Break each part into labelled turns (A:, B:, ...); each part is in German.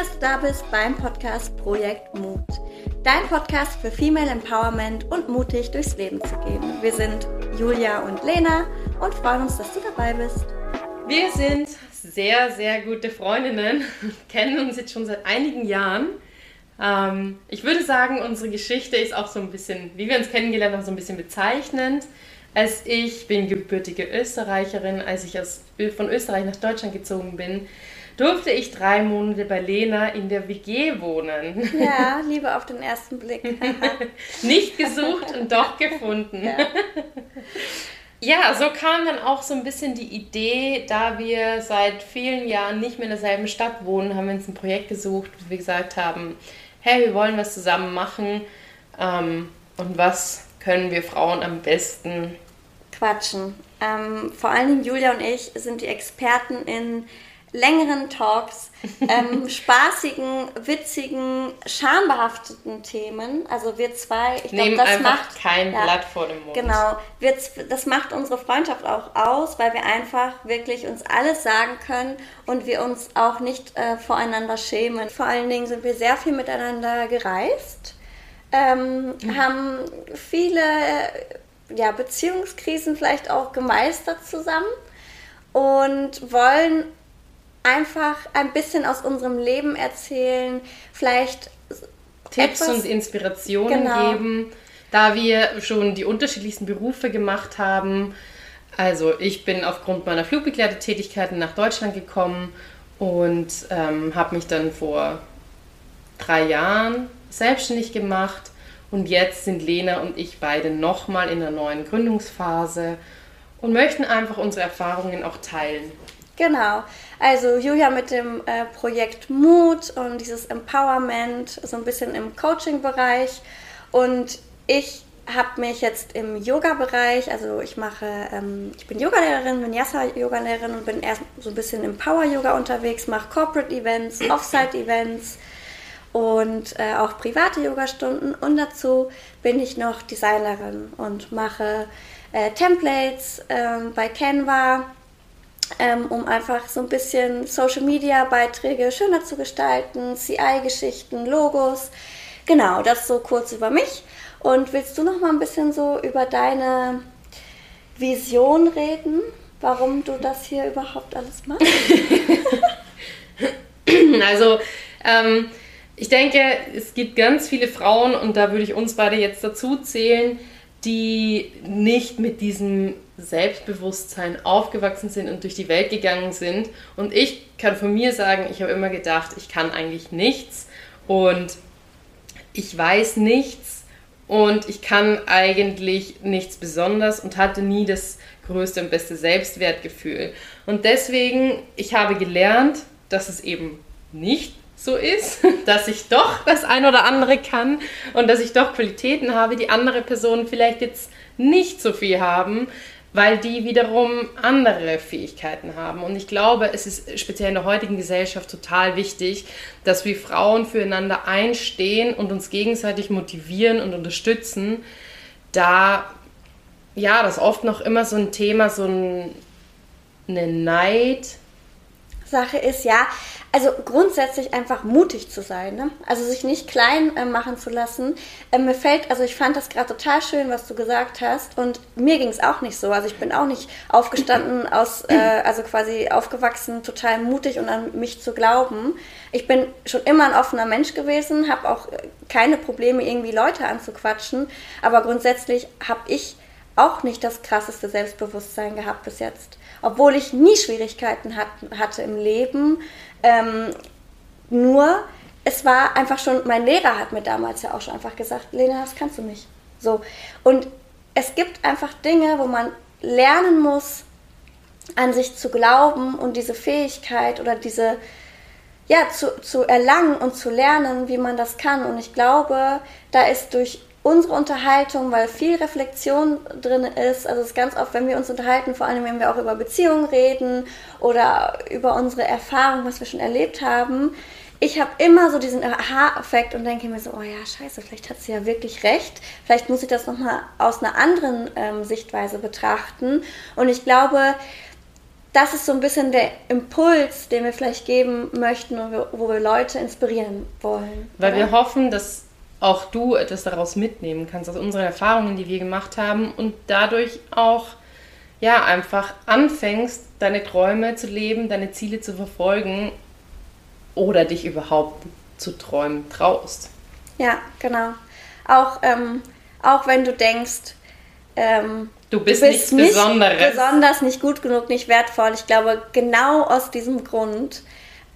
A: dass du da bist beim Podcast Projekt Mut. Dein Podcast für Female Empowerment und mutig durchs Leben zu gehen. Wir sind Julia und Lena und freuen uns, dass du dabei bist.
B: Wir sind sehr, sehr gute Freundinnen, kennen uns jetzt schon seit einigen Jahren. Ähm, ich würde sagen, unsere Geschichte ist auch so ein bisschen, wie wir uns kennengelernt haben, so ein bisschen bezeichnend. Als ich bin gebürtige Österreicherin, als ich aus, von Österreich nach Deutschland gezogen bin, durfte ich drei Monate bei Lena in der WG wohnen.
A: Ja, Liebe auf den ersten Blick.
B: Nicht gesucht und doch gefunden. Ja. ja, so kam dann auch so ein bisschen die Idee, da wir seit vielen Jahren nicht mehr in derselben Stadt wohnen, haben wir uns ein Projekt gesucht, wo wir gesagt haben, hey, wir wollen was zusammen machen ähm, und was können wir Frauen am besten
A: quatschen. Ähm, vor allen Dingen Julia und ich sind die Experten in längeren Talks, ähm, spaßigen, witzigen, schambehafteten Themen. Also wir zwei,
B: ich glaube, das macht kein ja, Blatt vor dem Mund.
A: Genau, wir, das macht unsere Freundschaft auch aus, weil wir einfach wirklich uns alles sagen können und wir uns auch nicht äh, voreinander schämen. Vor allen Dingen sind wir sehr viel miteinander gereist, ähm, mhm. haben viele ja, Beziehungskrisen vielleicht auch gemeistert zusammen und wollen einfach ein bisschen aus unserem Leben erzählen, vielleicht
B: Tipps etwas, und Inspirationen genau. geben, da wir schon die unterschiedlichsten Berufe gemacht haben. Also ich bin aufgrund meiner Flugbegleitertätigkeiten nach Deutschland gekommen und ähm, habe mich dann vor drei Jahren selbstständig gemacht und jetzt sind Lena und ich beide nochmal in der neuen Gründungsphase und möchten einfach unsere Erfahrungen auch teilen.
A: Genau. Also Julia mit dem äh, Projekt Mut und dieses Empowerment, so ein bisschen im Coaching-Bereich. Und ich habe mich jetzt im Yoga-Bereich, also ich mache, ähm, ich bin Yogalehrerin, bin Yasa-Yogalehrerin und bin erst so ein bisschen im Power-Yoga unterwegs, mache Corporate-Events, Offsite-Events und äh, auch private Yoga-Stunden. Und dazu bin ich noch Designerin und mache äh, Templates ähm, bei Canva ähm, um einfach so ein bisschen Social-Media-Beiträge schöner zu gestalten, CI-Geschichten, Logos. Genau, das so kurz über mich. Und willst du noch mal ein bisschen so über deine Vision reden, warum du das hier überhaupt alles machst?
B: also, ähm, ich denke, es gibt ganz viele Frauen, und da würde ich uns beide jetzt dazu zählen, die nicht mit diesem Selbstbewusstsein aufgewachsen sind und durch die Welt gegangen sind. Und ich kann von mir sagen, ich habe immer gedacht, ich kann eigentlich nichts und ich weiß nichts und ich kann eigentlich nichts besonders und hatte nie das größte und beste Selbstwertgefühl. Und deswegen, ich habe gelernt, dass es eben nicht so ist, dass ich doch das ein oder andere kann und dass ich doch Qualitäten habe, die andere Personen vielleicht jetzt nicht so viel haben, weil die wiederum andere Fähigkeiten haben. Und ich glaube, es ist speziell in der heutigen Gesellschaft total wichtig, dass wir Frauen füreinander einstehen und uns gegenseitig motivieren und unterstützen, da ja, das oft noch immer so ein Thema, so ein, eine Neid.
A: Sache ist, ja, also grundsätzlich einfach mutig zu sein, ne? also sich nicht klein äh, machen zu lassen. Äh, mir fällt, also ich fand das gerade total schön, was du gesagt hast und mir ging es auch nicht so. Also ich bin auch nicht aufgestanden aus, äh, also quasi aufgewachsen, total mutig und an mich zu glauben. Ich bin schon immer ein offener Mensch gewesen, habe auch keine Probleme, irgendwie Leute anzuquatschen, aber grundsätzlich habe ich auch nicht das krasseste Selbstbewusstsein gehabt bis jetzt. Obwohl ich nie Schwierigkeiten hat, hatte im Leben, ähm, nur, es war einfach schon, mein Lehrer hat mir damals ja auch schon einfach gesagt, Lena, das kannst du nicht. So. Und es gibt einfach Dinge, wo man lernen muss, an sich zu glauben und diese Fähigkeit oder diese, ja, zu, zu erlangen und zu lernen, wie man das kann. Und ich glaube, da ist durch unsere Unterhaltung, weil viel Reflexion drin ist. Also es ist ganz oft, wenn wir uns unterhalten, vor allem wenn wir auch über Beziehungen reden oder über unsere Erfahrungen, was wir schon erlebt haben. Ich habe immer so diesen Aha-Effekt und denke mir so, oh ja, scheiße, vielleicht hat sie ja wirklich recht. Vielleicht muss ich das nochmal aus einer anderen ähm, Sichtweise betrachten. Und ich glaube, das ist so ein bisschen der Impuls, den wir vielleicht geben möchten, wir, wo wir Leute inspirieren wollen.
B: Weil oder? wir hoffen, dass auch du etwas daraus mitnehmen kannst, aus unseren Erfahrungen, die wir gemacht haben und dadurch auch ja einfach anfängst, deine Träume zu leben, deine Ziele zu verfolgen oder dich überhaupt zu träumen traust.
A: Ja, genau. Auch, ähm, auch wenn du denkst, ähm,
B: du bist, du bist nichts Besonderes.
A: besonders, nicht gut genug, nicht wertvoll. Ich glaube, genau aus diesem Grund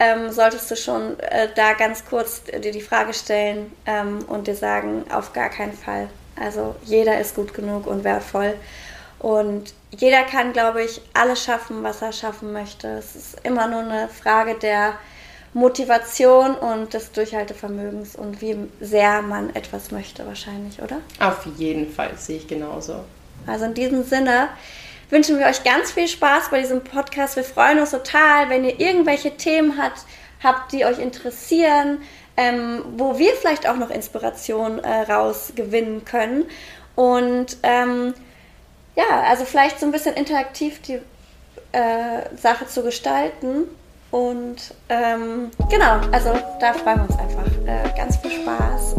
A: ähm, solltest du schon äh, da ganz kurz dir die Frage stellen ähm, und dir sagen, auf gar keinen Fall. Also jeder ist gut genug und wertvoll. Und jeder kann, glaube ich, alles schaffen, was er schaffen möchte. Es ist immer nur eine Frage der Motivation und des Durchhaltevermögens und wie sehr man etwas möchte wahrscheinlich, oder?
B: Auf jeden Fall, sehe ich genauso.
A: Also in diesem Sinne wünschen wir euch ganz viel Spaß bei diesem Podcast. Wir freuen uns total, wenn ihr irgendwelche Themen habt, habt die euch interessieren, ähm, wo wir vielleicht auch noch Inspiration äh, rausgewinnen können. Und ähm, ja, also vielleicht so ein bisschen interaktiv die äh, Sache zu gestalten. Und ähm, genau, also da freuen wir uns einfach. Äh, ganz viel Spaß